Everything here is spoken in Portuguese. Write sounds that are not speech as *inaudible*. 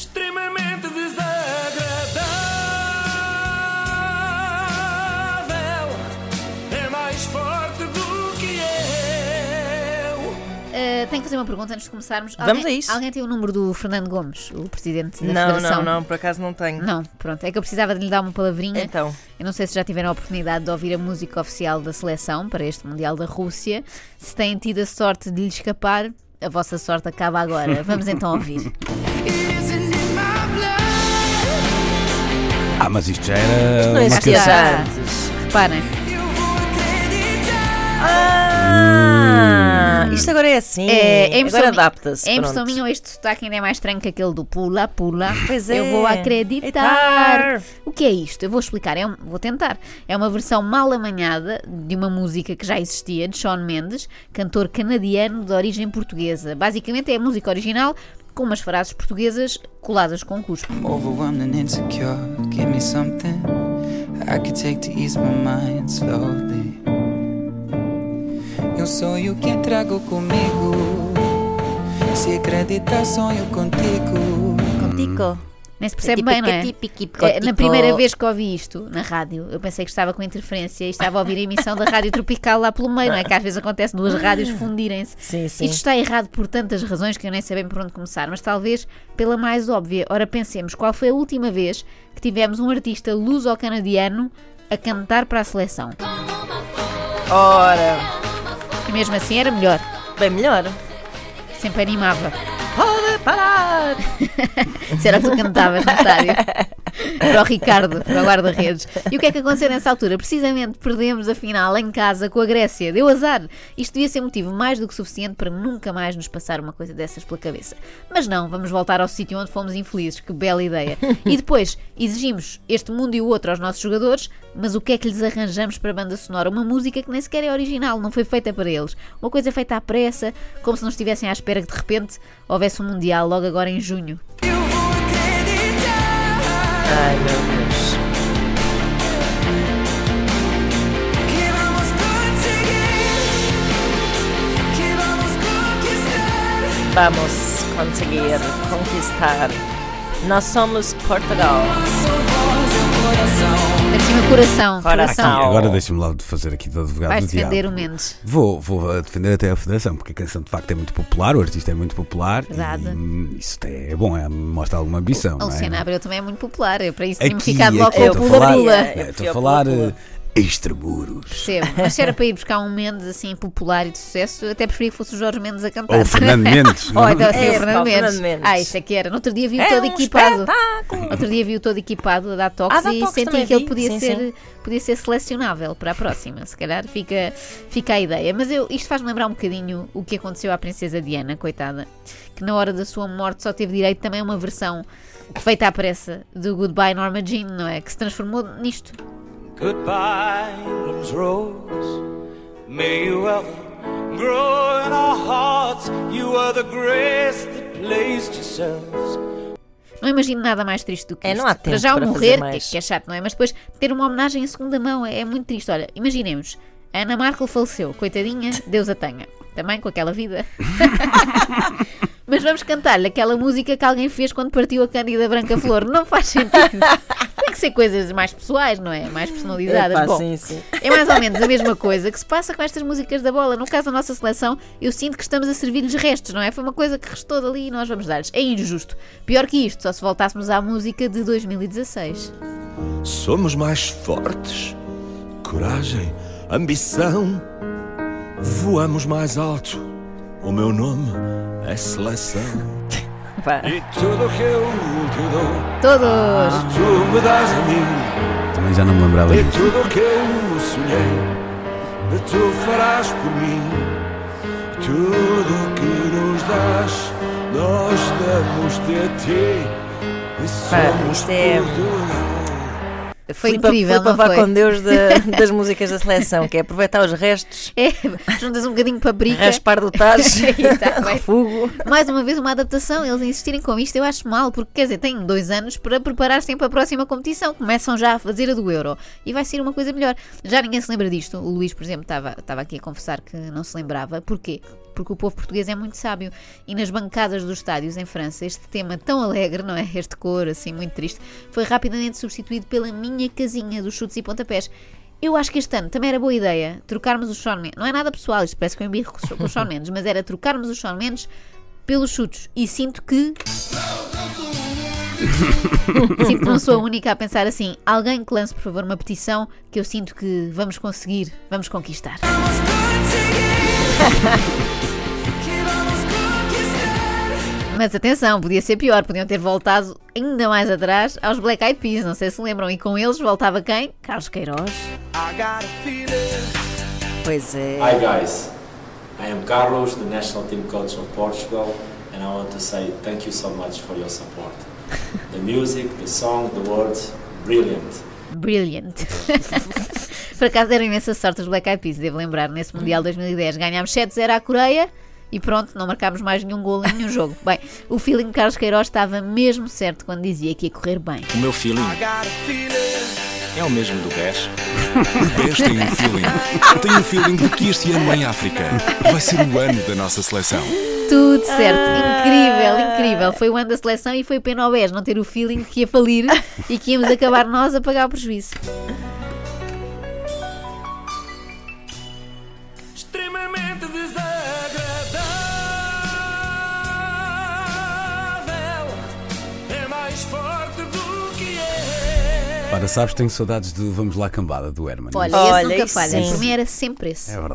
extremamente desagradável. É mais forte do que eu. Uh, tenho que fazer uma pergunta antes de começarmos. Vamos alguém, a isso. Alguém tem o número do Fernando Gomes, o presidente da Não, Federação? não, não, por acaso não tenho. Não, pronto. É que eu precisava de lhe dar uma palavrinha. Então, Eu não sei se já tiveram a oportunidade de ouvir a música oficial da seleção para este Mundial da Rússia. Se têm tido a sorte de lhe escapar, a vossa sorte acaba agora. *laughs* Vamos então ouvir. Ah, mas isto já era não uma existia antes. Reparem. Eu vou acreditar. Ah, isto agora é assim. É, é agora adapta-se. É impressão minha ou este sotaque ainda é mais estranho que aquele do pula, pula. Pois Eu é. vou acreditar. O que é isto? Eu vou explicar, é um- vou tentar. É uma versão mal amanhada de uma música que já existia, de Shawn Mendes, cantor canadiano de origem portuguesa. Basicamente é a música original com umas frases portuguesas coladas com cuspo. Overwhelmed and insecure. Give me something I could take to ease my mind slowly. Eu sonho que trago comigo. Se acreditar, sonho contigo. Contigo. Nem se percebe Tipo, bem, não é? tipo, tipo, É, tipo. Na primeira vez que ouvi isto na rádio, eu pensei que estava com interferência e estava a ouvir a emissão da Rádio Tropical lá pelo meio, não é? Que às vezes acontece duas rádios fundirem-se. Isto está errado por tantas razões que eu nem sei bem por onde começar, mas talvez pela mais óbvia. Ora, pensemos, qual foi a última vez que tivemos um artista luso-canadiano a cantar para a seleção? Ora, E mesmo assim era melhor, bem melhor. sempre animava. Parar. *laughs* Se era o que tu cantavas no estádio. *laughs* *laughs* Para o Ricardo, para o guarda-redes. E o que é que aconteceu nessa altura? Precisamente perdemos a final em casa com a Grécia. Deu azar. Isto devia ser motivo mais do que suficiente para nunca mais nos passar uma coisa dessas pela cabeça. Mas não, vamos voltar ao sítio onde fomos infelizes. Que bela ideia. E depois, exigimos este mundo e o outro aos nossos jogadores, mas o que é que lhes arranjamos para a banda sonora? Uma música que nem sequer é original, não foi feita para eles. Uma coisa feita à pressa, como se não estivessem à espera que de repente houvesse um Mundial logo agora em junho. Eu. Ai, meu Deus. Vamos conseguir conquistar. Nós somos Portugal. Meu coração. Coração. Aqui, agora deixa-me lá de fazer aqui de advogado Vais do defender diabo. o Mendes. Vou, vou defender até a Federação, porque a canção de facto é muito popular, o artista é muito popular. Verdade. E, isso é bom, é, mostra alguma ambição. A não é? Luciana Abreu também é muito popular. Eu para isso tinha-me ficado aqui, logo com eu a estou a pula falar- pula. Eu É, Estou a falar extramuros. Percebo. Mas se era para ir buscar um Mendes assim popular e de sucesso, eu até preferia que fosse o Jorge Mendes a cantar. Ou o Fernando Mendes. *laughs* Ou então assim, É, o Fernando Mendes. Fernando Mendes. Ah, isso é que era. No outro dia vi-o É todo um equipado. espetáculo. Outro dia vi-o todo equipado a dar toques Ah, dá e toques senti que ele podia Sim, ser, sim. podia ser selecionável para a próxima. Se calhar fica, fica a ideia. Mas eu, isto faz-me lembrar um bocadinho o que aconteceu à Princesa Diana, coitada, que na hora da sua morte só teve direito também a uma versão feita à pressa do Goodbye Norma Jean, não é? Que se transformou nisto. Goodbye, England's rose. May you ever grow in our hearts. You are the grace that placed yourselves. Não imagino nada mais triste do que É, isto. não há para tempo já o para morrer, fazer que, mais. que é chato, não é? Mas depois ter uma homenagem em segunda mão é, é muito triste. Olha, imaginemos, a Ana Markel faleceu, coitadinha, Deus a tenha. Também com aquela vida. *laughs* Mas vamos cantar-lhe aquela música que alguém fez quando partiu a Cândida Branca Flor. Não faz sentido. Tem que ser coisas mais pessoais, não é? Mais personalizadas. Epá, Bom, sim, sim. é mais ou menos a mesma coisa que se passa com estas músicas da bola. No caso da nossa seleção, eu sinto que estamos a servir-lhes restos, não é? Foi uma coisa que restou dali e nós vamos dar-lhes. É injusto. Pior que isto, só se voltássemos à música de 2016. Somos mais fortes. Coragem, ambição. Voamos mais alto. O meu nome é seleção. *laughs* Pá. E tudo o que eu te dou, Todos! tu me dás a mim. Também já não me lembrava E disso. tudo o que eu sonhei, tu farás por mim. Tudo o que nos dás, nós damos-te a ti. E somos isto é- Portugal. Foi incrível, não vá foi? com Deus da- *laughs* das músicas da seleção, que é aproveitar os restos, É, juntas um bocadinho de paprika. raspar do tacho, tá refugo. Mais uma vez, uma adaptação. Eles insistirem com isto, eu acho mal, porque quer dizer, têm dois anos para preparar-se para a próxima competição. Começam já a fazer a do Euro e vai ser uma coisa melhor. Já ninguém se lembra disto. O Luís, por exemplo, estava, estava aqui a confessar que não se lembrava. Porquê? Porque o povo português é muito sábio. E nas bancadas dos estádios em França, este tema tão alegre, não é? Este cor assim muito triste, foi rapidamente substituído pela minha casinha dos chutes e pontapés. Eu acho que este ano também era boa ideia trocarmos o Shawn Mendes. Não é nada pessoal, isto parece que eu embirro com o Shawn Mendes, mas era trocarmos o Shawn Mendes pelos chutes. E sinto que. *laughs* sinto que não sou a única a pensar assim. Alguém que lance, por favor, uma petição que eu sinto que vamos conseguir, vamos conquistar. Mas atenção, podia ser pior, podiam ter voltado ainda mais atrás aos Black Eyed Peas, não sei se lembram, e com eles voltava quem? Carlos Queiroz. Pois é. Hi guys, I am Carlos, the national team coach of Portugal, and I want to say thank you so much for your support. The music, the song, the words, brilliant. Brilliant. *laughs* Por acaso deram imensa sorte os Black Eyed Peas, devo lembrar, nesse Mundial 2010 ganhámos 7-0 à Coreia e pronto, não marcámos mais nenhum golo em nenhum *laughs* jogo. Bem, o feeling de Carlos Queiroz estava mesmo certo quando dizia que ia correr bem. O meu feeling é o mesmo do BES. *laughs* O BES tem um feeling. Tem um feeling de que este ano em África vai ser o ano da nossa seleção. Tudo certo, incrível, incrível. Foi o ano da seleção e foi pena ao BES não ter o feeling que ia falir e que íamos acabar nós a pagar o prejuízo. Ora, sabes, tenho saudades do Vamos Lá Cambada, do Herman. Olha, Olha, esse nunca isso falha. sim. Por mim era sempre esse. É verdade.